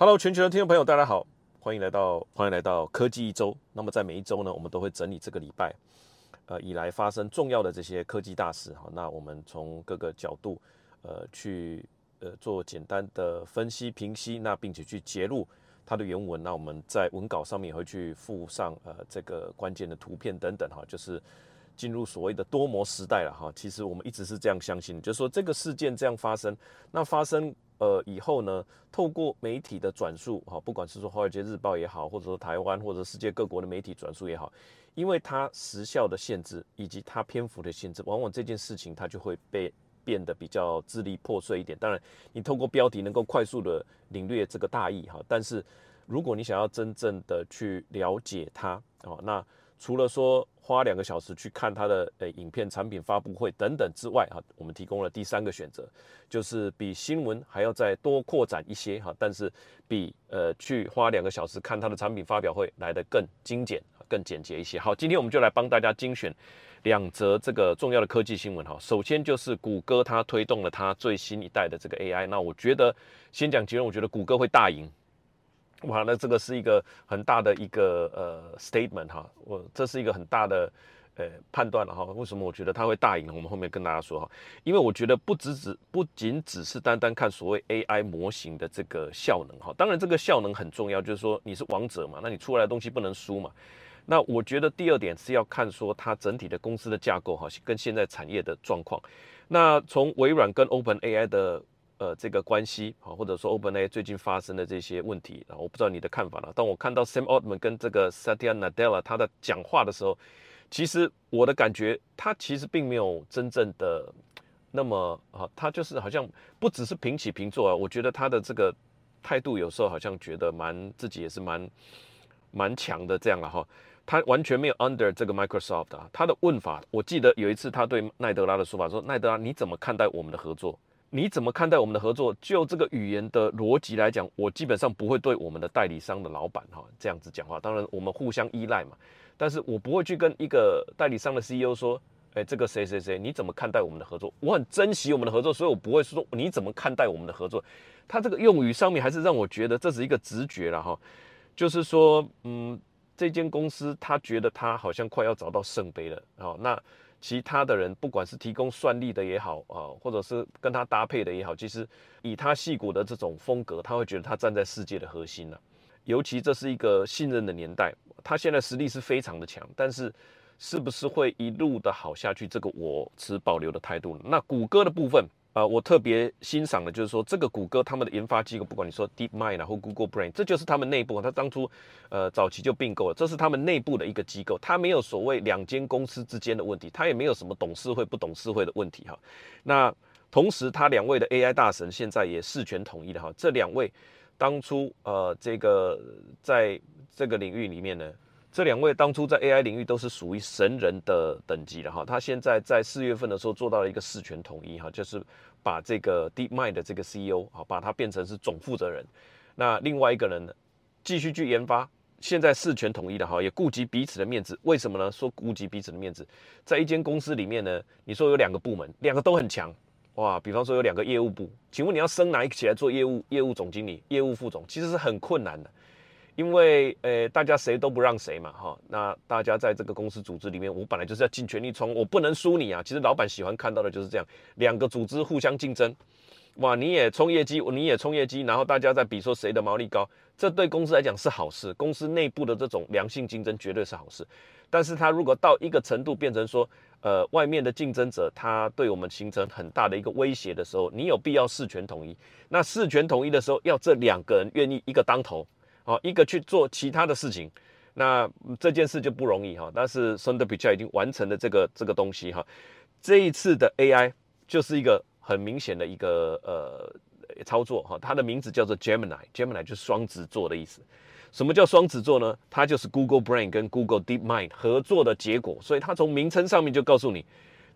Hello，全球的听众朋友，大家好，欢迎来到欢迎来到科技一周。那么在每一周呢，我们都会整理这个礼拜呃以来发生重要的这些科技大事哈。那我们从各个角度呃去呃做简单的分析评析，那并且去揭露它的原文。那我们在文稿上面也会去附上呃这个关键的图片等等哈，就是进入所谓的多模时代了哈。其实我们一直是这样相信，就是说这个事件这样发生，那发生。呃，以后呢，透过媒体的转述，哈，不管是说《华尔街日报》也好，或者说台湾或者世界各国的媒体转述也好，因为它时效的限制以及它篇幅的限制，往往这件事情它就会被变得比较支离破碎一点。当然，你透过标题能够快速的领略这个大意，哈，但是如果你想要真正的去了解它，哦，那。除了说花两个小时去看它的呃影片、产品发布会等等之外，哈，我们提供了第三个选择，就是比新闻还要再多扩展一些哈，但是比呃去花两个小时看它的产品发表会来的更精简、更简洁一些。好，今天我们就来帮大家精选两则这个重要的科技新闻哈。首先就是谷歌它推动了它最新一代的这个 AI，那我觉得先讲结论，我觉得谷歌会大赢。哇，那这个是一个很大的一个呃 statement 哈，我这是一个很大的呃判断了哈。为什么我觉得它会大赢？我们后面跟大家说哈，因为我觉得不只只不仅只是单单看所谓 AI 模型的这个效能哈，当然这个效能很重要，就是说你是王者嘛，那你出来的东西不能输嘛。那我觉得第二点是要看说它整体的公司的架构哈，跟现在产业的状况。那从微软跟 OpenAI 的呃，这个关系啊，或者说 OpenAI 最近发生的这些问题啊，我不知道你的看法了。当我看到 Sam Altman 跟这个 Satya Nadella 他的讲话的时候，其实我的感觉，他其实并没有真正的那么啊，他就是好像不只是平起平坐啊。我觉得他的这个态度有时候好像觉得蛮自己也是蛮蛮强的这样了哈。他完全没有 under 这个 Microsoft 啊。他的问法，我记得有一次他对奈德拉的说法说：“奈德拉，你怎么看待我们的合作？”你怎么看待我们的合作？就这个语言的逻辑来讲，我基本上不会对我们的代理商的老板哈这样子讲话。当然，我们互相依赖嘛，但是我不会去跟一个代理商的 CEO 说，哎，这个谁谁谁，你怎么看待我们的合作？我很珍惜我们的合作，所以我不会说你怎么看待我们的合作。他这个用语上面还是让我觉得这是一个直觉了哈，就是说，嗯，这间公司他觉得他好像快要找到圣杯了，好那。其他的人，不管是提供算力的也好啊，或者是跟他搭配的也好，其实以他戏骨的这种风格，他会觉得他站在世界的核心了。尤其这是一个信任的年代，他现在实力是非常的强，但是是不是会一路的好下去？这个我持保留的态度。那谷歌的部分。呃，我特别欣赏的就是说，这个谷歌他们的研发机构，不管你说 DeepMind 或 Google Brain，这就是他们内部。他当初呃早期就并购了，这是他们内部的一个机构，他没有所谓两间公司之间的问题，他也没有什么董事会不董事会的问题哈。那同时，他两位的 AI 大神现在也事权统一的哈。这两位当初呃这个在这个领域里面呢。这两位当初在 AI 领域都是属于神人的等级了哈，他现在在四月份的时候做到了一个事权统一哈，就是把这个 DeepMind 的这个 CEO 啊把他变成是总负责人，那另外一个人呢继续去研发，现在事权统一的哈，也顾及彼此的面子，为什么呢？说顾及彼此的面子，在一间公司里面呢，你说有两个部门，两个都很强哇，比方说有两个业务部，请问你要升哪一个起来做业务业务总经理、业务副总，其实是很困难的。因为呃，大家谁都不让谁嘛，哈，那大家在这个公司组织里面，我本来就是要尽全力冲，我不能输你啊。其实老板喜欢看到的就是这样，两个组织互相竞争，哇，你也冲业绩，你也冲业绩，然后大家在比说谁的毛利高，这对公司来讲是好事，公司内部的这种良性竞争绝对是好事。但是它如果到一个程度变成说，呃，外面的竞争者他对我们形成很大的一个威胁的时候，你有必要事权统一。那事权统一的时候，要这两个人愿意一个当头。好，一个去做其他的事情，那这件事就不容易哈。但是孙德比较已经完成了这个这个东西哈。这一次的 AI 就是一个很明显的一个呃操作哈。它的名字叫做 Gemini，Gemini 就是双子座的意思。什么叫双子座呢？它就是 Google Brain 跟 Google DeepMind 合作的结果。所以它从名称上面就告诉你，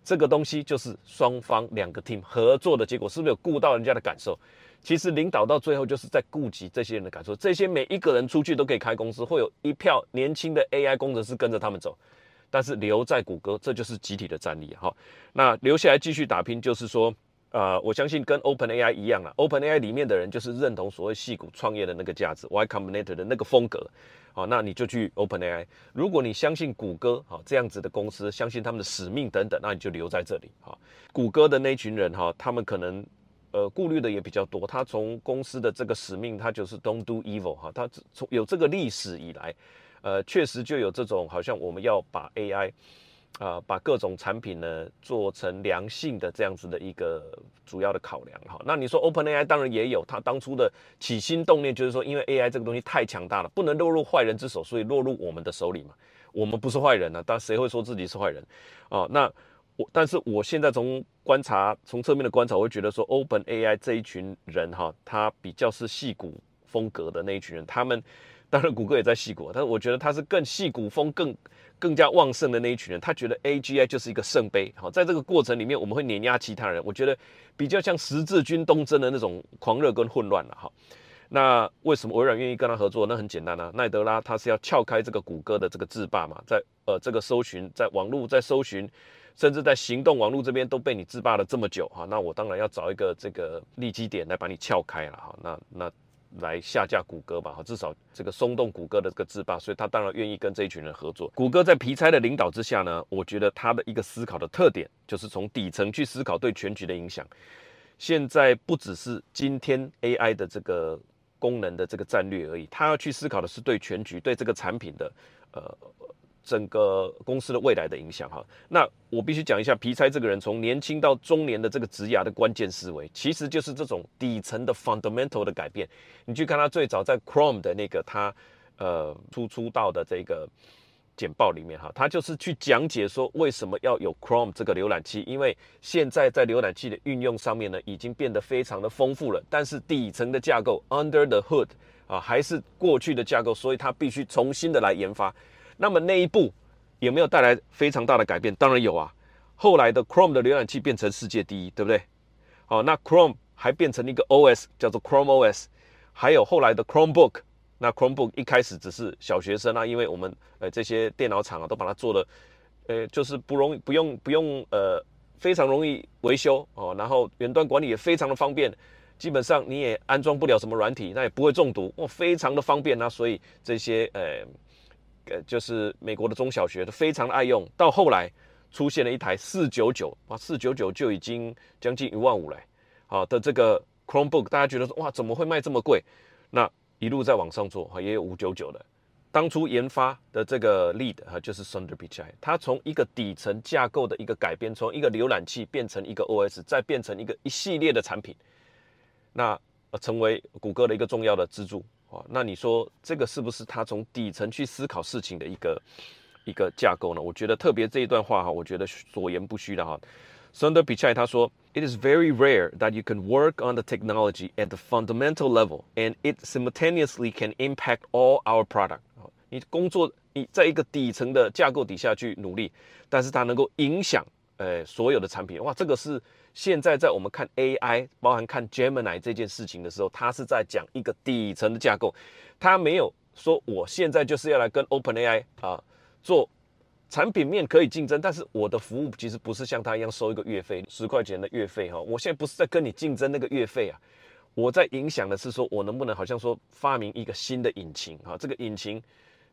这个东西就是双方两个 team 合作的结果，是不是有顾到人家的感受？其实领导到最后就是在顾及这些人的感受，这些每一个人出去都可以开公司，会有一票年轻的 AI 工程师跟着他们走，但是留在谷歌，这就是集体的战力哈。那留下来继续打拼，就是说，呃，我相信跟 Open AI 一样啊，Open AI 里面的人就是认同所谓戏骨创业的那个价值，Y Combinator 的那个风格，好，那你就去 Open AI。如果你相信谷歌，好这样子的公司，相信他们的使命等等，那你就留在这里，好。谷歌的那群人哈，他们可能呃顾虑的也比较多，他从公司的这个使命，他就是 Don't do evil 哈，他从有这个历史以来，呃，确实就有这种好像我们要把 AI。啊，把各种产品呢做成良性的这样子的一个主要的考量哈。那你说 Open AI 当然也有，它当初的起心动念就是说，因为 AI 这个东西太强大了，不能落入坏人之手，所以落入我们的手里嘛。我们不是坏人啊，但谁会说自己是坏人啊？那我，但是我现在从观察，从侧面的观察，我会觉得说，Open AI 这一群人哈，他比较是戏骨风格的那一群人。他们当然谷歌也在戏骨，但是我觉得他是更戏骨风更。更加旺盛的那一群人，他觉得 A G I 就是一个圣杯。好，在这个过程里面，我们会碾压其他人。我觉得比较像十字军东征的那种狂热跟混乱了。哈，那为什么微软愿意跟他合作？那很简单啊，奈德拉他是要撬开这个谷歌的这个制霸嘛，在呃这个搜寻，在网络在搜寻，甚至在行动网络这边都被你制霸了这么久哈，那我当然要找一个这个利基点来把你撬开了哈。那那。来下架谷歌吧，哈，至少这个松动谷歌的这个制霸，所以他当然愿意跟这一群人合作。谷歌在皮差的领导之下呢，我觉得他的一个思考的特点就是从底层去思考对全局的影响。现在不只是今天 AI 的这个功能的这个战略而已，他要去思考的是对全局、对这个产品的呃。整个公司的未来的影响哈，那我必须讲一下皮差这个人从年轻到中年的这个职涯的关键思维，其实就是这种底层的 fundamental 的改变。你去看他最早在 Chrome 的那个他呃出出道的这个简报里面哈，他就是去讲解说为什么要有 Chrome 这个浏览器，因为现在在浏览器的运用上面呢，已经变得非常的丰富了，但是底层的架构 under the hood 啊还是过去的架构，所以他必须重新的来研发。那么那一步有没有带来非常大的改变？当然有啊。后来的 Chrome 的浏览器变成世界第一，对不对？好，那 Chrome 还变成了一个 OS，叫做 Chrome OS。还有后来的 Chromebook，那 Chromebook 一开始只是小学生啊，因为我们呃这些电脑厂啊都把它做的，呃就是不容易不用不用呃非常容易维修哦，然后远端管理也非常的方便，基本上你也安装不了什么软体，那也不会中毒哦，非常的方便啊，所以这些呃。呃，就是美国的中小学都非常的爱用，到后来出现了一台四九九，哇，四九九就已经将近一万五嘞，好的这个 Chromebook，大家觉得说哇，怎么会卖这么贵？那一路在往上做，哈，也有五九九的。当初研发的这个 lead 哈，就是 Sundar Pichai，他从一个底层架构的一个改变，从一个浏览器变成一个 OS，再变成一个一系列的产品，那成为谷歌的一个重要的支柱。那你说这个是不是他从底层去思考事情的一个一个架构呢？我觉得特别这一段话哈，我觉得所言不虚的哈。Sundar Pichai 他说：“It is very rare that you can work on the technology at the fundamental level and it simultaneously can impact all our product。你工作你在一个底层的架构底下去努力，但是它能够影响呃所有的产品。哇，这个是。”现在在我们看 AI，包含看 Gemini 这件事情的时候，它是在讲一个底层的架构，它没有说我现在就是要来跟 OpenAI 啊做产品面可以竞争，但是我的服务其实不是像它一样收一个月费十块钱的月费哈，我现在不是在跟你竞争那个月费啊，我在影响的是说我能不能好像说发明一个新的引擎啊，这个引擎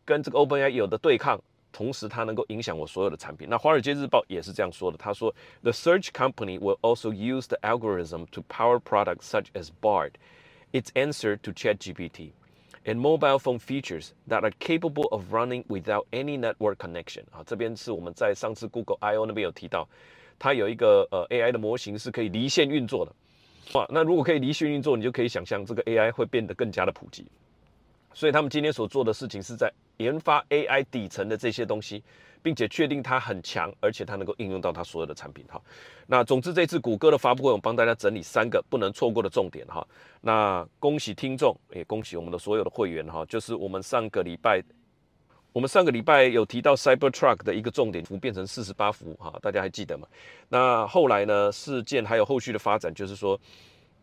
跟这个 OpenAI 有的对抗。同时，它能够影响我所有的产品。那《华尔街日报》也是这样说的。他说：“The search company will also use the algorithm to power products such as Bard, its answer to ChatGPT, and mobile phone features that are capable of running without any network connection。”啊，这边是我们在上次 Google I/O 那边有提到，它有一个呃 AI 的模型是可以离线运作的。哇，那如果可以离线运作，你就可以想象这个 AI 会变得更加的普及。所以他们今天所做的事情是在研发 AI 底层的这些东西，并且确定它很强，而且它能够应用到它所有的产品。哈，那总之这次谷歌的发布会，我帮大家整理三个不能错过的重点。哈，那恭喜听众，也恭喜我们的所有的会员。哈，就是我们上个礼拜，我们上个礼拜有提到 Cybertruck 的一个重点幅变成四十八伏。哈，大家还记得吗？那后来呢，事件还有后续的发展，就是说。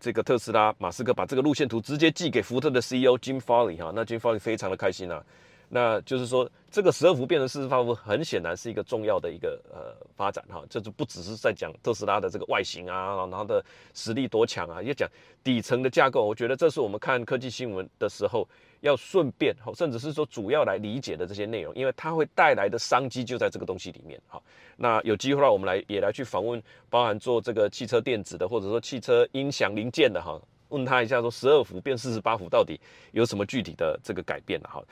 这个特斯拉，马斯克把这个路线图直接寄给福特的 CEO Jim Farley 哈，那 Jim Farley 非常的开心啊，那就是说，这个十二伏变成四十八伏，很显然是一个重要的一个呃发展哈。这就不只是在讲特斯拉的这个外形啊，然后的实力多强啊，也讲底层的架构。我觉得这是我们看科技新闻的时候要顺便，甚至是说主要来理解的这些内容，因为它会带来的商机就在这个东西里面。哈，那有机会让我们来也来去访问，包含做这个汽车电子的，或者说汽车音响零件的哈，问他一下说十二伏变四十八伏到底有什么具体的这个改变哈。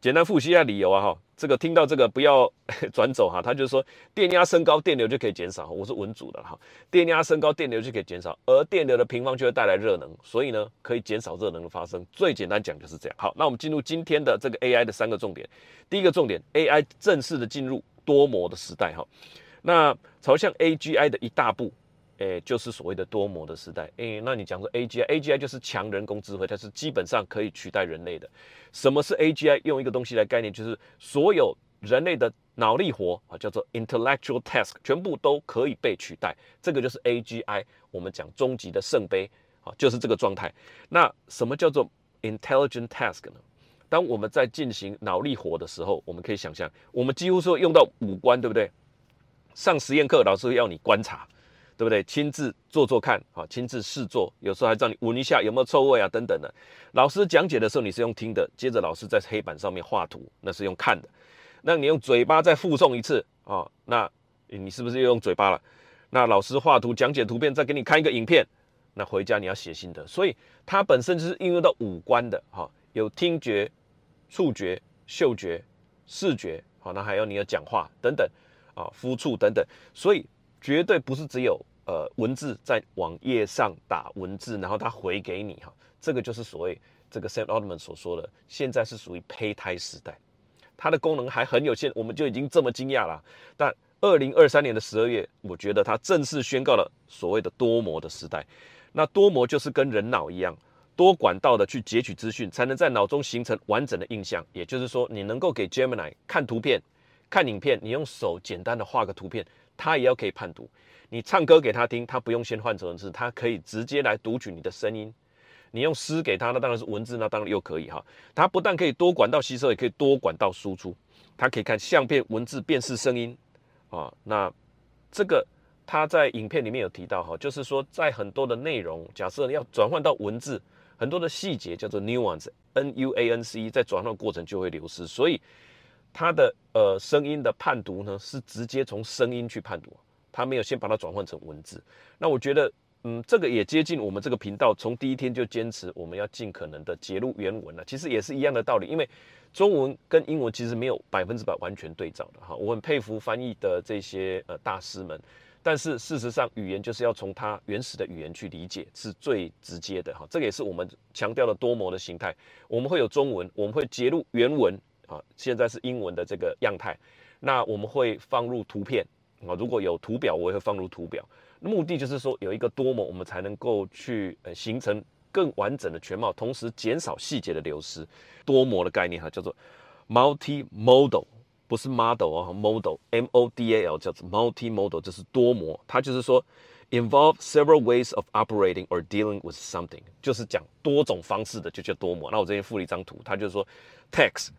简单复习一下理由啊哈，这个听到这个不要 转走哈，他就说电压升高，电流就可以减少。我是文组的哈，电压升高，电流就可以减少，而电流的平方就会带来热能，所以呢可以减少热能的发生。最简单讲就是这样。好，那我们进入今天的这个 AI 的三个重点。第一个重点，AI 正式的进入多模的时代哈，那朝向 AGI 的一大步。诶，就是所谓的多模的时代。诶，那你讲说 AGI，AGI 就是强人工智慧，它是基本上可以取代人类的。什么是 AGI？用一个东西来概念，就是所有人类的脑力活啊，叫做 intellectual task，全部都可以被取代。这个就是 AGI。我们讲终极的圣杯啊，就是这个状态。那什么叫做 intelligent task 呢？当我们在进行脑力活的时候，我们可以想象，我们几乎说用到五官，对不对？上实验课，老师要你观察。对不对？亲自做做看，好，亲自试做，有时候还让你闻一下有没有臭味啊，等等的。老师讲解的时候你是用听的，接着老师在黑板上面画图，那是用看的。那你用嘴巴再复诵一次啊，那你是不是又用嘴巴了？那老师画图讲解图片，再给你看一个影片，那回家你要写心得。所以它本身就是应用到五官的，哈，有听觉、触觉、嗅觉、视觉，好，那还有你的讲话等等，啊，肤触等等，所以。绝对不是只有呃文字在网页上打文字，然后他回给你哈，这个就是所谓这个 Sam Altman 所说的，现在是属于胚胎时代，它的功能还很有限，我们就已经这么惊讶了。但二零二三年的十二月，我觉得它正式宣告了所谓的多模的时代。那多模就是跟人脑一样，多管道的去截取资讯，才能在脑中形成完整的印象。也就是说，你能够给 Gemini 看图片、看影片，你用手简单的画个图片。他也要可以判读，你唱歌给他听，他不用先换成文字，他可以直接来读取你的声音。你用诗给他，那当然是文字，那当然又可以哈。他不但可以多管道吸收，也可以多管道输出。他可以看相片、文字、辨识声音啊。那这个他在影片里面有提到哈，就是说在很多的内容，假设要转换到文字，很多的细节叫做 nuance，n u a n c，在转换过程就会流失，所以。它的呃声音的判读呢，是直接从声音去判读，它没有先把它转换成文字。那我觉得，嗯，这个也接近我们这个频道从第一天就坚持我们要尽可能的揭露原文了。其实也是一样的道理，因为中文跟英文其实没有百分之百完全对照的哈。我很佩服翻译的这些呃大师们，但是事实上语言就是要从它原始的语言去理解是最直接的哈。这个也是我们强调的多模的形态。我们会有中文，我们会揭露原文。啊，现在是英文的这个样态，那我们会放入图片啊，如果有图表，我也会放入图表。目的就是说有一个多模，我们才能够去呃形成更完整的全貌，同时减少细节的流失。多模的概念哈，叫做 multi-modal，不是 model 啊，model，M O D A L 叫做 multi-modal，这是多模。它就是说 involve several ways of operating or dealing with something，就是讲多种方式的就叫多模。那我这边附了一张图，它就是说 text。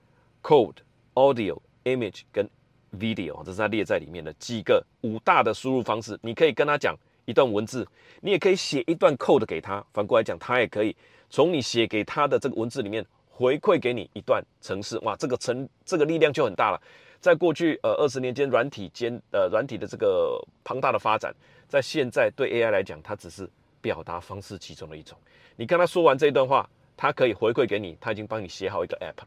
Code、Audio、Image 跟 Video，这是它列在里面的几个五大的输入方式。你可以跟他讲一段文字，你也可以写一段 code 给他。反过来讲，他也可以从你写给他的这个文字里面回馈给你一段程式。哇，这个程这个力量就很大了。在过去呃二十年间，软体间呃软体的这个庞大的发展，在现在对 AI 来讲，它只是表达方式其中的一种。你跟他说完这一段话，他可以回馈给你，他已经帮你写好一个 app。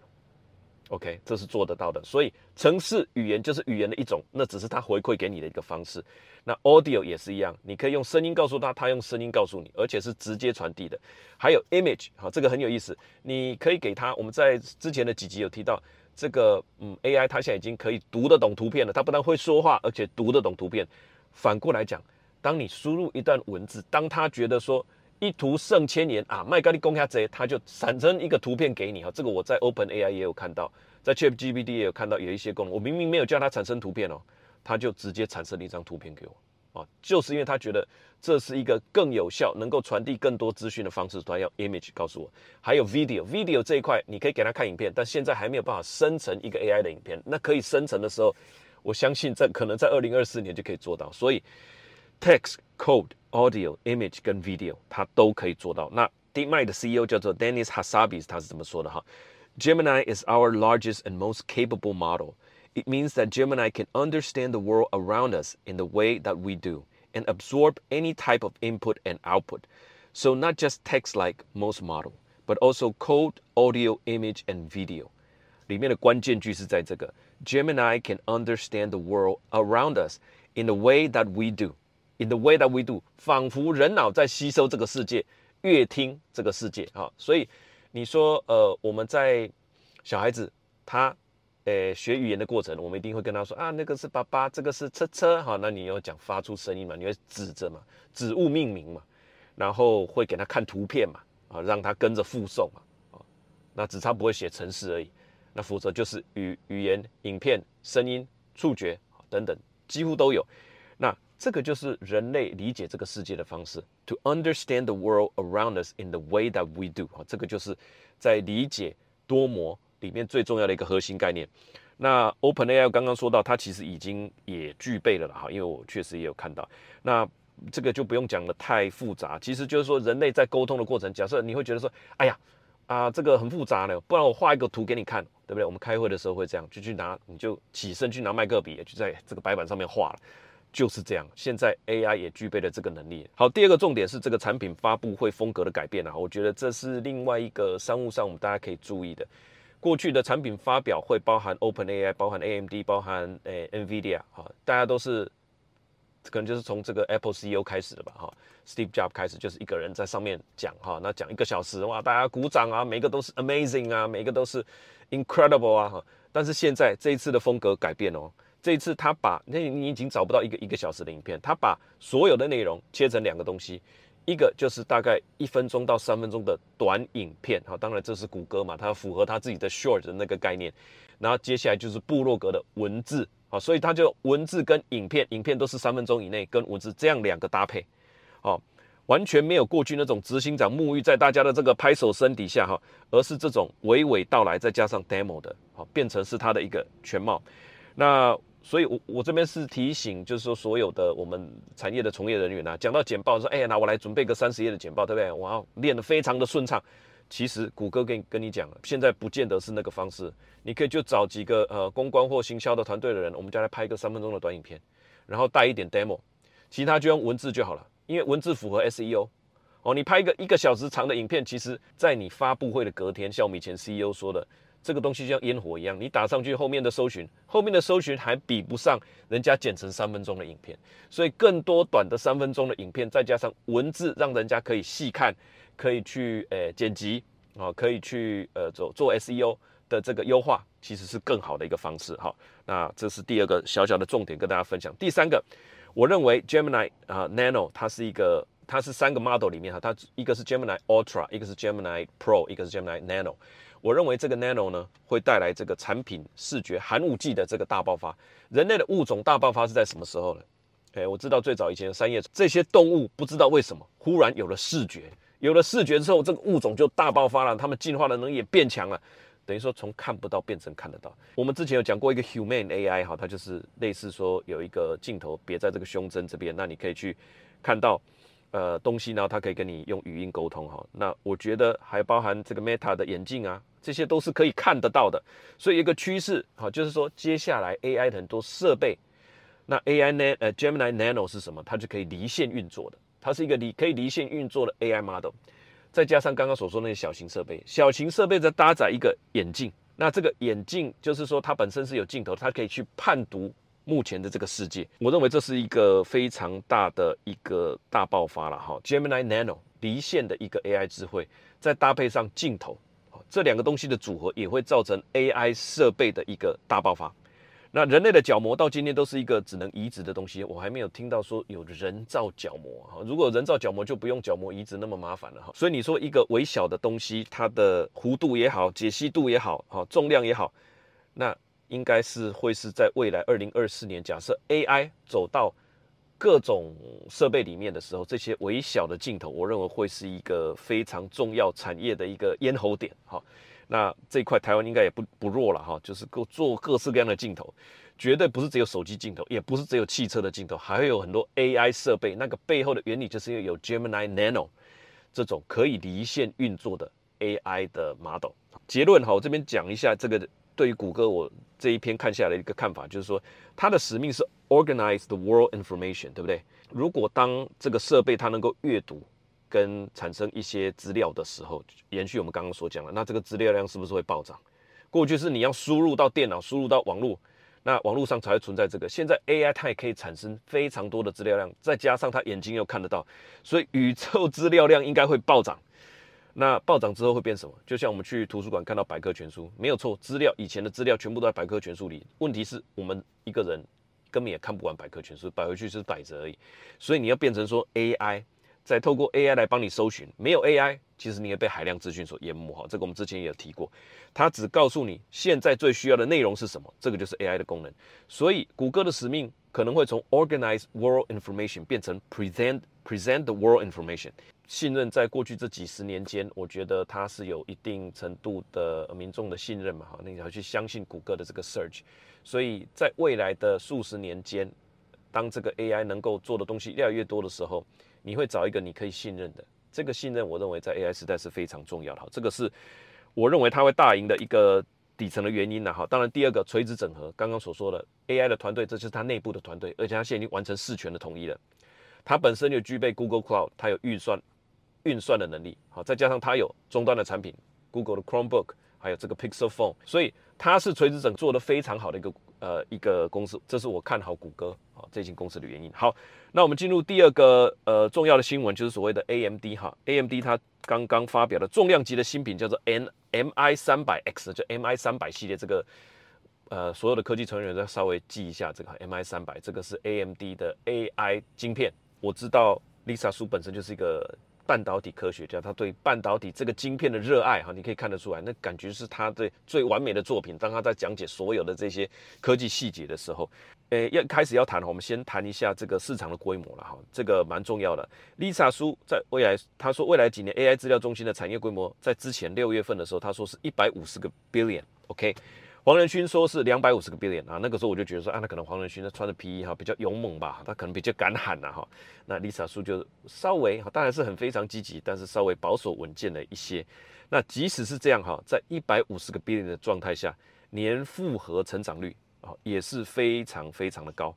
OK，这是做得到的。所以，城市语言就是语言的一种，那只是它回馈给你的一个方式。那 Audio 也是一样，你可以用声音告诉他，他用声音告诉你，而且是直接传递的。还有 Image，好，这个很有意思。你可以给他，我们在之前的几集有提到，这个嗯 AI 它现在已经可以读得懂图片了。它不但会说话，而且读得懂图片。反过来讲，当你输入一段文字，当他觉得说。一图胜千言啊！麦高利攻下贼，他就产生一个图片给你哈。这个我在 Open AI 也有看到，在 ChatGPT 也有看到有一些功能。我明明没有叫它产生图片哦，它就直接产生了一张图片给我。啊，就是因为他觉得这是一个更有效、能够传递更多资讯的方式，他要 image 告诉我。还有 video，video 这一块你可以给他看影片，但现在还没有办法生成一个 AI 的影片。那可以生成的时候，我相信在可能在二零二四年就可以做到。所以 text、code、audio、image 跟 video 它都可以做到。那 DeepMind 的 CEO 叫做 Dennis Hassabis，他是怎么说的哈？Gemini is our largest and most capable model. It means that Gemini can understand the world around us in the way that we do and absorb any type of input and output. So, not just text like most model, but also code, audio, image, and video. 里面的关键句是在这个 Gemini can understand the world around us in the way that we do. In the way that we do，仿佛人脑在吸收这个世界，越听这个世界啊。所以你说，呃，我们在小孩子他诶，学语言的过程，我们一定会跟他说啊，那个是爸爸，这个是车车，哈，那你要讲发出声音嘛，你会指着嘛，指物命名嘛，然后会给他看图片嘛，啊，让他跟着附送嘛，啊，那只差不会写程式而已，那否则就是语语言、影片、声音、触觉等等，几乎都有。那这个就是人类理解这个世界的方式，to understand the world around us in the way that we do，啊，这个就是在理解多模。里面最重要的一个核心概念，那 OpenAI 刚刚说到，它其实已经也具备了了哈，因为我确实也有看到。那这个就不用讲的太复杂，其实就是说人类在沟通的过程，假设你会觉得说，哎呀啊这个很复杂呢，不然我画一个图给你看，对不对？我们开会的时候会这样，就去拿你就起身去拿麦克笔，就在这个白板上面画了，就是这样。现在 AI 也具备了这个能力。好，第二个重点是这个产品发布会风格的改变啊，我觉得这是另外一个商务上我们大家可以注意的。过去的产品发表会包含 Open AI，包含 AMD，包含诶 NVIDIA，哈，大家都是可能就是从这个 Apple CEO 开始的吧，哈，Steve Jobs 开始就是一个人在上面讲，哈，那讲一个小时，哇，大家鼓掌啊，每个都是 amazing 啊，每个都是 incredible 啊，哈，但是现在这一次的风格改变哦，这一次他把那你已经找不到一个一个小时的影片，他把所有的内容切成两个东西。一个就是大概一分钟到三分钟的短影片，好，当然这是谷歌嘛，它符合它自己的 short 的那个概念。然后接下来就是部落格的文字，好，所以它就文字跟影片，影片都是三分钟以内，跟文字这样两个搭配，好，完全没有过去那种执行长沐浴在大家的这个拍手声底下哈，而是这种娓娓道来再加上 demo 的，好，变成是它的一个全貌。那所以，我我这边是提醒，就是说，所有的我们产业的从业人员啊，讲到简报，说，哎呀，那我来准备个三十页的简报，对不对？我要练得非常的顺畅。其实，谷歌跟跟你讲了，现在不见得是那个方式。你可以就找几个呃公关或行销的团队的人，我们就来拍一个三分钟的短影片，然后带一点 demo，其他就用文字就好了，因为文字符合 SEO。哦，你拍一个一个小时长的影片，其实在你发布会的隔天，像我们以前 CEO 说的。这个东西就像烟火一样，你打上去，后面的搜寻，后面的搜寻还比不上人家剪成三分钟的影片。所以更多短的三分钟的影片，再加上文字，让人家可以细看，可以去呃剪辑啊，可以去呃做做 SEO 的这个优化，其实是更好的一个方式哈。那这是第二个小小的重点跟大家分享。第三个，我认为 Gemini 啊 Nano 它是一个，它是三个 model 里面哈，它一个是 Gemini Ultra，一个是 Gemini Pro，一个是 Gemini Nano。我认为这个 Nano 呢，会带来这个产品视觉寒武纪的这个大爆发。人类的物种大爆发是在什么时候呢？哎，我知道最早以前三叶这些动物不知道为什么忽然有了视觉，有了视觉之后，这个物种就大爆发了，它们进化的能力也变强了，等于说从看不到变成看得到。我们之前有讲过一个 Human AI 哈，它就是类似说有一个镜头别在这个胸针这边，那你可以去看到。呃，东西呢，它可以跟你用语音沟通哈。那我觉得还包含这个 Meta 的眼镜啊，这些都是可以看得到的。所以一个趋势哈，就是说接下来 AI 的很多设备，那 AI 呢，呃，Gemini Nano 是什么？它就可以离线运作的，它是一个离可以离线运作的 AI model。再加上刚刚所说那些小型设备，小型设备再搭载一个眼镜，那这个眼镜就是说它本身是有镜头，它可以去判读。目前的这个世界，我认为这是一个非常大的一个大爆发了哈。Gemini Nano 离线的一个 AI 智慧，再搭配上镜头，这两个东西的组合也会造成 AI 设备的一个大爆发。那人类的角膜到今天都是一个只能移植的东西，我还没有听到说有人造角膜哈。如果人造角膜就不用角膜移植那么麻烦了哈。所以你说一个微小的东西，它的弧度也好，解析度也好，哈，重量也好，那。应该是会是在未来二零二四年，假设 AI 走到各种设备里面的时候，这些微小的镜头，我认为会是一个非常重要产业的一个咽喉点。哈，那这块台湾应该也不不弱了哈，就是各做各式各样的镜头，绝对不是只有手机镜头，也不是只有汽车的镜头，还会有很多 AI 设备。那个背后的原理就是因为有 Gemini Nano 这种可以离线运作的 AI 的 model。结论哈，我这边讲一下这个。对于谷歌，我这一篇看下来的一个看法，就是说，它的使命是 organize the world information，对不对？如果当这个设备它能够阅读跟产生一些资料的时候，延续我们刚刚所讲的，那这个资料量是不是会暴涨？过去是你要输入到电脑，输入到网络，那网络上才会存在这个。现在 AI 它也可以产生非常多的资料量，再加上它眼睛又看得到，所以宇宙资料量应该会暴涨。那暴涨之后会变什么？就像我们去图书馆看到百科全书，没有错，资料以前的资料全部都在百科全书里。问题是我们一个人根本也看不完百科全书，摆回去是摆着而已。所以你要变成说 AI，再透过 AI 来帮你搜寻。没有 AI，其实你也被海量资讯所淹没。哈，这个我们之前也有提过。它只告诉你现在最需要的内容是什么，这个就是 AI 的功能。所以谷歌的使命可能会从 Organize World Information 变成 Present Present the World Information。信任在过去这几十年间，我觉得它是有一定程度的民众的信任嘛，哈，你要去相信谷歌的这个 search，所以在未来的数十年间，当这个 AI 能够做的东西越来越多的时候，你会找一个你可以信任的，这个信任，我认为在 AI 时代是非常重要的，哈，这个是我认为它会大赢的一个底层的原因呢，哈，当然第二个垂直整合，刚刚所说的 AI 的团队，这就是它内部的团队，而且它现在已经完成事权的统一了，它本身就具备 Google Cloud，它有预算。运算的能力，好，再加上它有终端的产品，Google 的 Chromebook，还有这个 Pixel Phone，所以它是垂直整做的非常好的一个呃一个公司，这是我看好谷歌啊这间公司的原因。好，那我们进入第二个呃重要的新闻，就是所谓的 AMD 哈，AMD 它刚刚发表的重量级的新品，叫做 N MI 三百 X，就 MI 三百系列这个呃所有的科技成员再稍微记一下这个 MI 三百，这个是 AMD 的 AI 晶片。我知道 Lisa 叔本身就是一个。半导体科学家，他对半导体这个晶片的热爱，哈，你可以看得出来，那感觉是他对最完美的作品。当他在讲解所有的这些科技细节的时候，诶，要开始要谈，我们先谈一下这个市场的规模了，哈，这个蛮重要的。Lisa 叔在未来，他说未来几年 AI 资料中心的产业规模，在之前六月份的时候，他说是一百五十个 billion，OK。黄仁勋说是两百五十个 billion 啊，那个时候我就觉得说啊，那可能黄仁勋他穿的皮衣哈比较勇猛吧，他可能比较敢喊呐哈。那 Lisa 叔就稍微哈，当然是很非常积极，但是稍微保守稳健了一些。那即使是这样哈，在一百五十个 billion 的状态下，年复合成长率啊也是非常非常的高，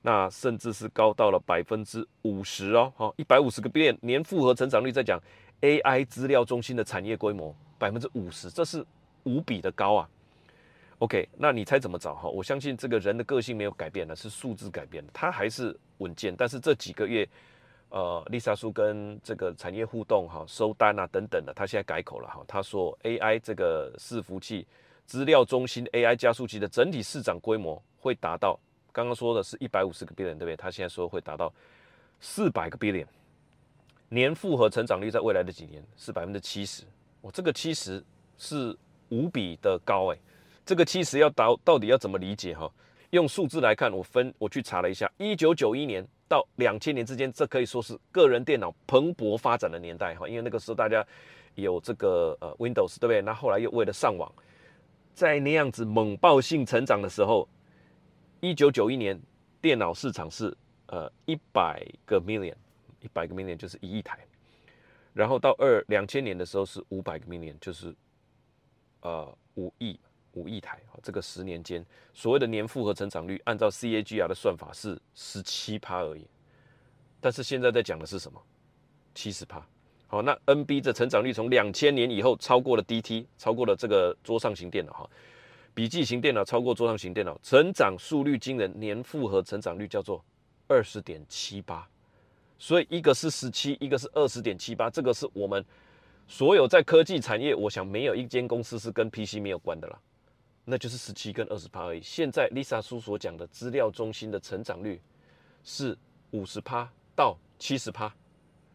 那甚至是高到了百分之五十哦。好，一百五十个 billion 年复合成长率在讲 AI 资料中心的产业规模百分之五十，这是无比的高啊。OK，那你猜怎么找哈？我相信这个人的个性没有改变的，是数字改变，他还是稳健。但是这几个月，呃，Lisa 叔跟这个产业互动哈，收单啊等等的，他现在改口了哈。他说 AI 这个伺服器资料中心 AI 加速器的整体市场规模会达到，刚刚说的是一百五十个 billion 对不对？他现在说会达到四百个 billion，年复合成长率在未来的几年是百分之七十。我这个七十是无比的高哎。这个其实要到到底要怎么理解哈？用数字来看，我分我去查了一下，一九九一年到两千年之间，这可以说是个人电脑蓬勃发展的年代哈。因为那个时候大家有这个呃 Windows 对不对？那后来又为了上网，在那样子猛爆性成长的时候，一九九一年电脑市场是呃一百个 million，一百个 million 就是一亿台，然后到二两千年的时候是五百个 million，就是呃五亿。五亿台啊，这个十年间所谓的年复合成长率，按照 CAGR 的算法是十七趴而已。但是现在在讲的是什么？七十趴。好，那 NB 的成长率从两千年以后超过了 DT，超过了这个桌上型电脑哈，笔记型电脑超过桌上型电脑，成长速率惊人，年复合成长率叫做二十点七八。所以一个是十七，一个是二十点七八，这个是我们所有在科技产业，我想没有一间公司是跟 PC 没有关的了。那就是十七跟二十趴而已。现在 Lisa 叔所讲的资料中心的成长率是五十趴到七十趴，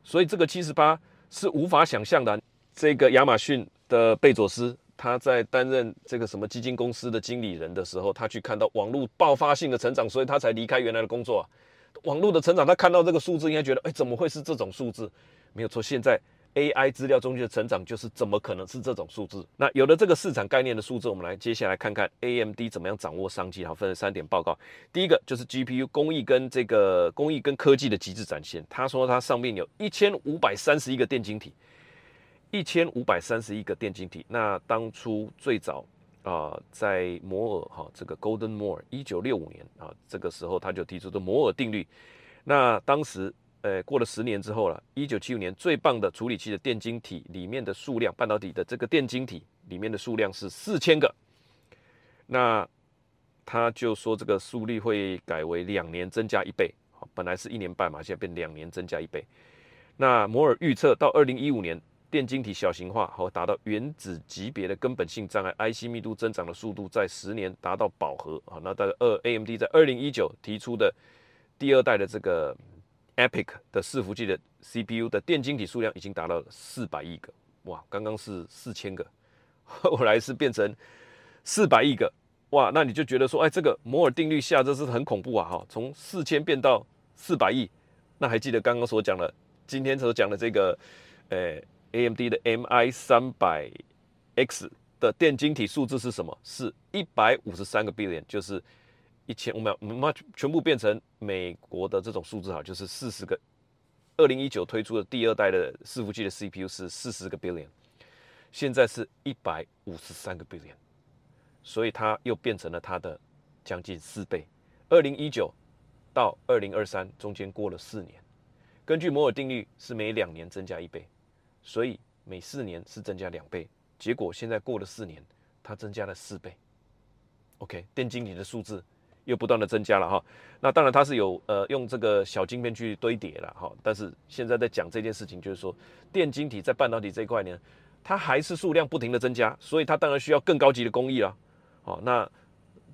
所以这个七十趴是无法想象的。这个亚马逊的贝佐斯他在担任这个什么基金公司的经理人的时候，他去看到网络爆发性的成长，所以他才离开原来的工作。网络的成长，他看到这个数字，应该觉得，哎，怎么会是这种数字？没有错，现在 AI 资料中心的成长，就是怎么可能是这种数字？那有了这个市场概念的数字，我们来接下来看看 AMD 怎么样掌握商机。好，分成三点报告。第一个就是 GPU 工艺跟这个工艺跟科技的极致展现。他说，它上面有一千五百三十一个电晶体，一千五百三十一个电晶体。那当初最早。啊，在摩尔哈这个 Golden Moore 一九六五年啊，这个时候他就提出的摩尔定律。那当时，呃，过了十年之后了，一九七五年最棒的处理器的电晶体里面的数量，半导体的这个电晶体里面的数量是四千个。那他就说这个速率会改为两年增加一倍，本来是一年半嘛，现在变两年增加一倍。那摩尔预测到二零一五年。电晶体小型化和达到原子级别的根本性障碍，IC 密度增长的速度在十年达到饱和啊。那大概二 AMD 在二零一九提出的第二代的这个 EPIC 的伺服器的 CPU 的电晶体数量已经达到了四百亿个，哇，刚刚是四千个，后来是变成四百亿个，哇，那你就觉得说，哎，这个摩尔定律下这是很恐怖啊，哈，从四千变到四百亿，那还记得刚刚所讲的，今天所讲的这个，诶。A.M.D 的 M.I 三百 X 的电晶体数字是什么？是一百五十三个 billion，就是一千五秒，我们全部变成美国的这种数字哈，就是四十个。二零一九推出的第二代的伺服器的 C.P.U 是四十个 billion，现在是一百五十三个 billion，所以它又变成了它的将近四倍。二零一九到二零二三中间过了四年，根据摩尔定律是每两年增加一倍。所以每四年是增加两倍，结果现在过了四年，它增加了四倍。OK，电晶体的数字又不断的增加了哈。那当然它是有呃用这个小晶片去堆叠了哈。但是现在在讲这件事情，就是说电晶体在半导体这一块呢，它还是数量不停的增加，所以它当然需要更高级的工艺了。好，那。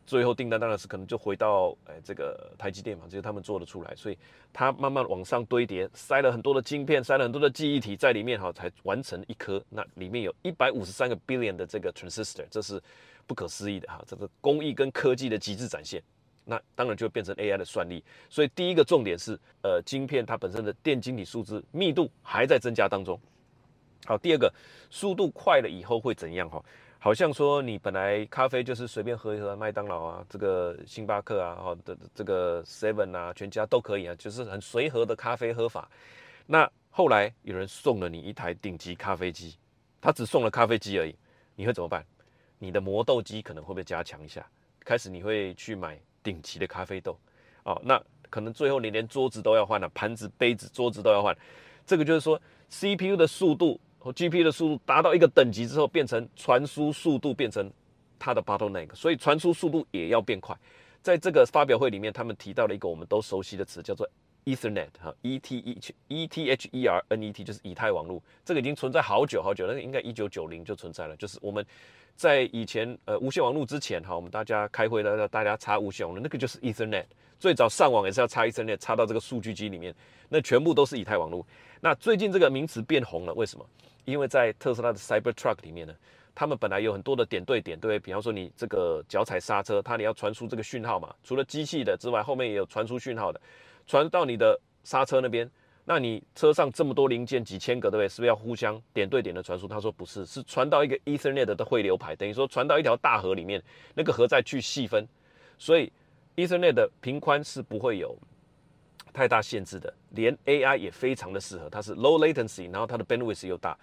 最后订单当然是可能就回到哎这个台积电嘛，只有他们做得出来，所以它慢慢往上堆叠，塞了很多的晶片，塞了很多的记忆体在里面哈，才完成一颗。那里面有一百五十三个 billion 的这个 transistor，这是不可思议的哈，这个工艺跟科技的极致展现。那当然就变成 AI 的算力。所以第一个重点是呃晶片它本身的电晶体数字密度还在增加当中。好，第二个速度快了以后会怎样哈？好像说你本来咖啡就是随便喝一喝，麦当劳啊，这个星巴克啊，哦的这个 Seven 啊，全家都可以啊，就是很随和的咖啡喝法。那后来有人送了你一台顶级咖啡机，他只送了咖啡机而已，你会怎么办？你的磨豆机可能会被加强一下？开始你会去买顶级的咖啡豆，哦，那可能最后你连桌子都要换了，盘子、杯子、桌子都要换。这个就是说 CPU 的速度和。GPU 的速度达到一个等级之后，变成传输速度变成它的 bottleneck，所以传输速度也要变快。在这个发表会里面，他们提到了一个我们都熟悉的词，叫做 Ethernet 哈，E T E E T H E R N E T 就是以太网络。这个已经存在好久好久那个，应该一九九零就存在了。就是我们在以前呃无线网络之前哈，我们大家开会的大家插无线网络，那个就是 Ethernet。最早上网也是要插 Ethernet 插到这个数据机里面，那全部都是以太网络。那最近这个名词变红了，为什么？因为在特斯拉的 Cybertruck 里面呢，他们本来有很多的点对点，对，比方说你这个脚踩刹车，它你要传输这个讯号嘛，除了机器的之外，后面也有传输讯号的，传到你的刹车那边。那你车上这么多零件，几千个，对不对？是不是要互相点对点的传输？他说不是，是传到一个 Ethernet 的汇流排，等于说传到一条大河里面，那个河再去细分，所以 Ethernet 的频宽是不会有。太大限制的，连 AI 也非常的适合，它是 low latency，然后它的 bandwidth 又大，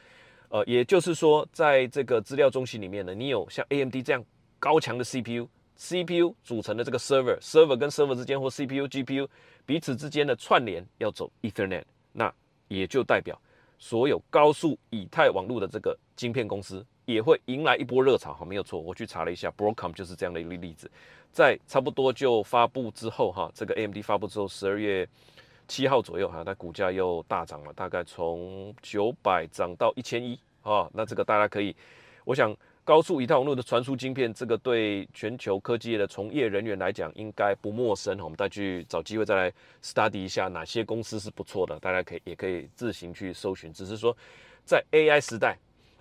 呃，也就是说，在这个资料中心里面呢，你有像 AMD 这样高强的 CPU，CPU 组成的这个 server，server 跟 server 之间或 CPU、GPU 彼此之间的串联要走 Ethernet，也就代表所有高速以太网络的这个晶片公司也会迎来一波热潮，哈，没有错，我去查了一下，Broadcom 就是这样的一个例子。在差不多就发布之后，哈，这个 AMD 发布之后，十二月七号左右，哈，它股价又大涨了，大概从九百涨到一千一，啊，那这个大家可以，我想高速以太网络的传输晶片，这个对全球科技业的从业人员来讲应该不陌生，我们再去找机会再来 study 一下哪些公司是不错的，大家可以也可以自行去搜寻。只是说，在 AI 时代，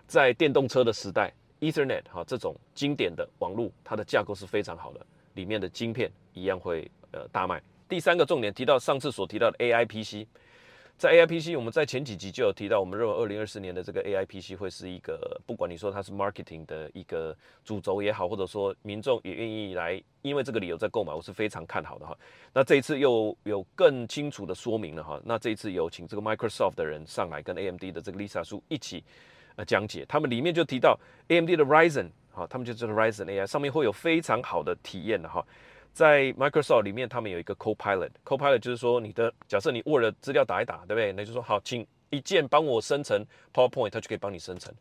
在电动车的时代，Ethernet 哈这种经典的网络，它的架构是非常好的。里面的晶片一样会呃大卖。第三个重点提到上次所提到的 AI PC。在 A I P C，我们在前几集就有提到，我们认为二零二四年的这个 A I P C 会是一个，不管你说它是 marketing 的一个主轴也好，或者说民众也愿意来，因为这个理由在购买，我是非常看好的哈。那这一次又有更清楚的说明了哈。那这一次有请这个 Microsoft 的人上来跟 A M D 的这个 Lisa 叔一起呃讲解，他们里面就提到 A M D 的 Ryzen 哈，他们就这个 Ryzen A I 上面会有非常好的体验的哈。在 Microsoft 里面，他们有一个 Copilot，Copilot 就是说，你的假设你 Word 资料打一打，对不对？那就说好，请一键帮我生成 PowerPoint，它就可以帮你生成。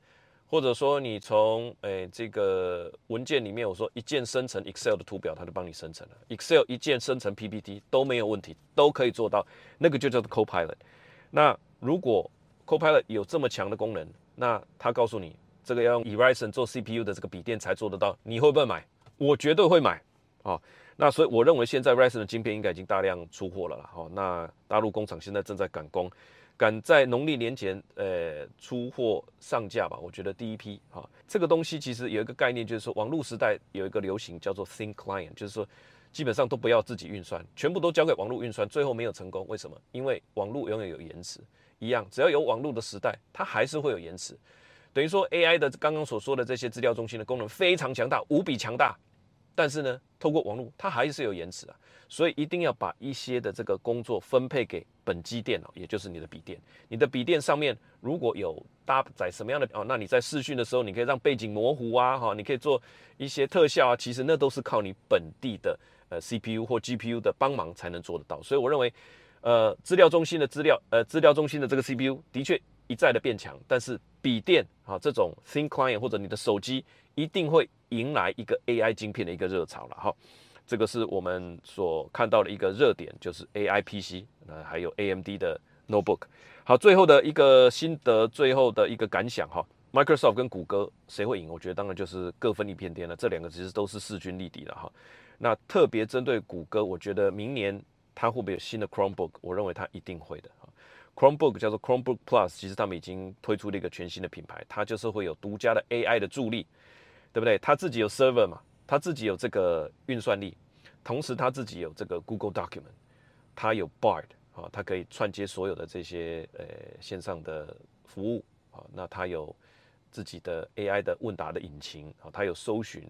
或者说你从诶这个文件里面，我说一键生成 Excel 的图表，它就帮你生成了。Excel 一键生成 PPT 都没有问题，都可以做到。那个就叫做 Copilot。那如果 Copilot 有这么强的功能，那他告诉你这个要用 Ryzen 做 CPU 的这个笔电才做得到，你会不会买？我绝对会买啊！那所以我认为现在 Ryzen 的晶片应该已经大量出货了啦。哈，那大陆工厂现在正在赶工，赶在农历年前呃出货上架吧。我觉得第一批哈，这个东西其实有一个概念，就是说网络时代有一个流行叫做 Thin Client，就是说基本上都不要自己运算，全部都交给网络运算，最后没有成功。为什么？因为网络永远有延迟。一样，只要有网络的时代，它还是会有延迟。等于说 AI 的刚刚所说的这些资料中心的功能非常强大，无比强大。但是呢，透过网络，它还是有延迟啊，所以一定要把一些的这个工作分配给本机电脑，也就是你的笔电。你的笔电上面如果有搭载什么样的哦，那你在视讯的时候，你可以让背景模糊啊，哈，你可以做一些特效啊，其实那都是靠你本地的呃 CPU 或 GPU 的帮忙才能做得到。所以我认为，呃，资料中心的资料，呃，资料中心的这个 CPU 的确一再的变强，但是笔电啊这种 Thin Client 或者你的手机一定会。迎来一个 AI 晶片的一个热潮了哈，这个是我们所看到的一个热点，就是 AI PC，那还有 AMD 的 Notebook。好，最后的一个心得，最后的一个感想哈，Microsoft 跟谷歌谁会赢？我觉得当然就是各分一片天了，这两个其实都是势均力敌了哈。那特别针对谷歌，我觉得明年它会不会有新的 Chromebook？我认为它一定会的。Chromebook 叫做 Chromebook Plus，其实他们已经推出了一个全新的品牌，它就是会有独家的 AI 的助力。对不对？他自己有 server 嘛，他自己有这个运算力，同时他自己有这个 Google Document，他有 Bard 啊，它可以串接所有的这些呃线上的服务啊。那它有自己的 AI 的问答的引擎啊，它有搜寻，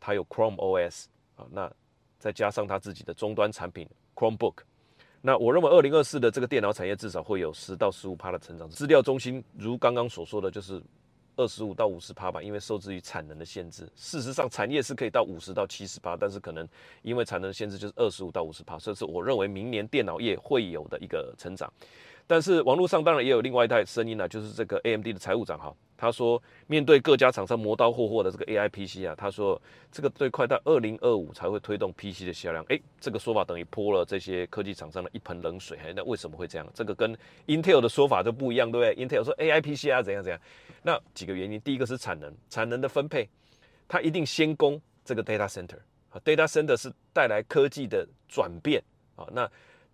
它有 Chrome OS 啊。那再加上它自己的终端产品 Chromebook，那我认为二零二四的这个电脑产业至少会有十到十五趴的成长。资料中心如刚刚所说的就是。二十五到五十趴吧，因为受制于产能的限制。事实上，产业是可以到五十到七十趴，但是可能因为产能限制，就是二十五到五十趴。这是我认为明年电脑业会有的一个成长。但是网络上当然也有另外一代声音呢，就是这个 AMD 的财务长哈，他说面对各家厂商磨刀霍霍的这个 AI PC 啊，他说这个最快到二零二五才会推动 PC 的销量。诶，这个说法等于泼了这些科技厂商的一盆冷水。那为什么会这样？这个跟 Intel 的说法就不一样，对不对？Intel 说 AI PC 啊怎样怎样。那几个原因，第一个是产能，产能的分配，它一定先攻这个 data center 啊，data center 是带来科技的转变啊，那。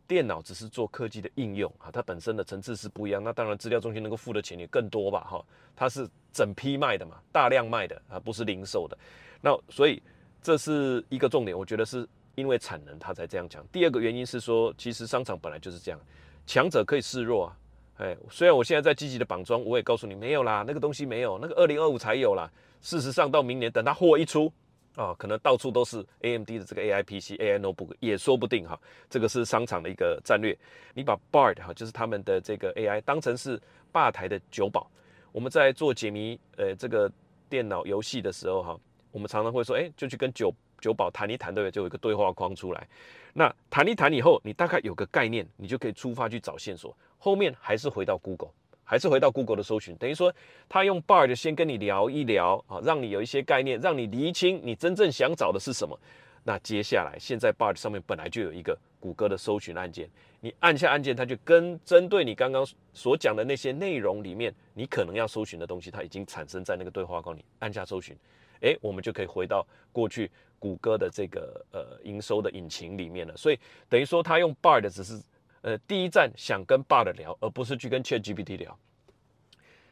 电脑只是做科技的应用啊，它本身的层次是不一样。那当然，资料中心能够付的钱也更多吧？哈，它是整批卖的嘛，大量卖的啊，不是零售的。那所以这是一个重点，我觉得是因为产能它才这样讲。第二个原因是说，其实商场本来就是这样，强者可以示弱啊。哎，虽然我现在在积极的绑装，我也告诉你没有啦，那个东西没有，那个二零二五才有啦。事实上，到明年等它货一出。啊，可能到处都是 AMD 的这个 AI PC、AI notebook 也说不定哈。这个是商场的一个战略。你把 Bard 哈，就是他们的这个 AI 当成是吧台的酒保。我们在做解谜呃这个电脑游戏的时候哈，我们常常会说，哎，就去跟酒酒保谈一谈，对不对？就有一个对话框出来。那谈一谈以后，你大概有个概念，你就可以出发去找线索。后面还是回到 Google。还是回到 Google 的搜寻，等于说他用 Bard 先跟你聊一聊啊，让你有一些概念，让你厘清你真正想找的是什么。那接下来，现在 Bard 上面本来就有一个谷歌的搜寻按键，你按下按键，它就跟针对你刚刚所讲的那些内容里面，你可能要搜寻的东西，它已经产生在那个对话框里。按下搜寻，诶，我们就可以回到过去谷歌的这个呃营收的引擎里面了。所以等于说，他用 Bard 只是。呃，第一站想跟 Bard 聊，而不是去跟 ChatGPT 聊。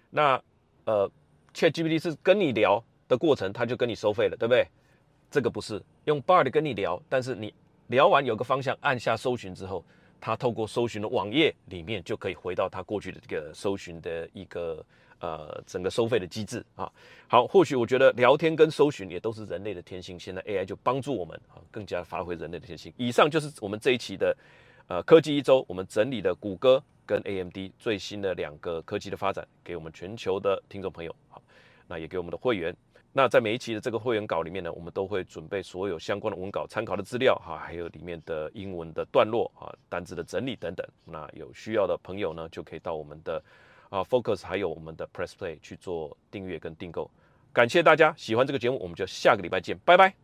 那呃，ChatGPT 是跟你聊的过程，他就跟你收费了，对不对？这个不是用 Bard 跟你聊，但是你聊完有个方向，按下搜寻之后，他透过搜寻的网页里面就可以回到他过去的这个搜寻的一个呃整个收费的机制啊。好，或许我觉得聊天跟搜寻也都是人类的天性，现在 AI 就帮助我们啊，更加发挥人类的天性。以上就是我们这一期的呃科技一周，我们整理的谷歌跟 AMD 最新的两个科技的发展，给我们全球的听众朋友好，那也给我们的会员。那在每一期的这个会员稿里面呢，我们都会准备所有相关的文稿参考的资料哈，还有里面的英文的段落啊、单字的整理等等。那有需要的朋友呢，就可以到我们的啊 Focus 还有我们的 Press Play 去做订阅跟订购。感谢大家喜欢这个节目，我们就下个礼拜见，拜拜。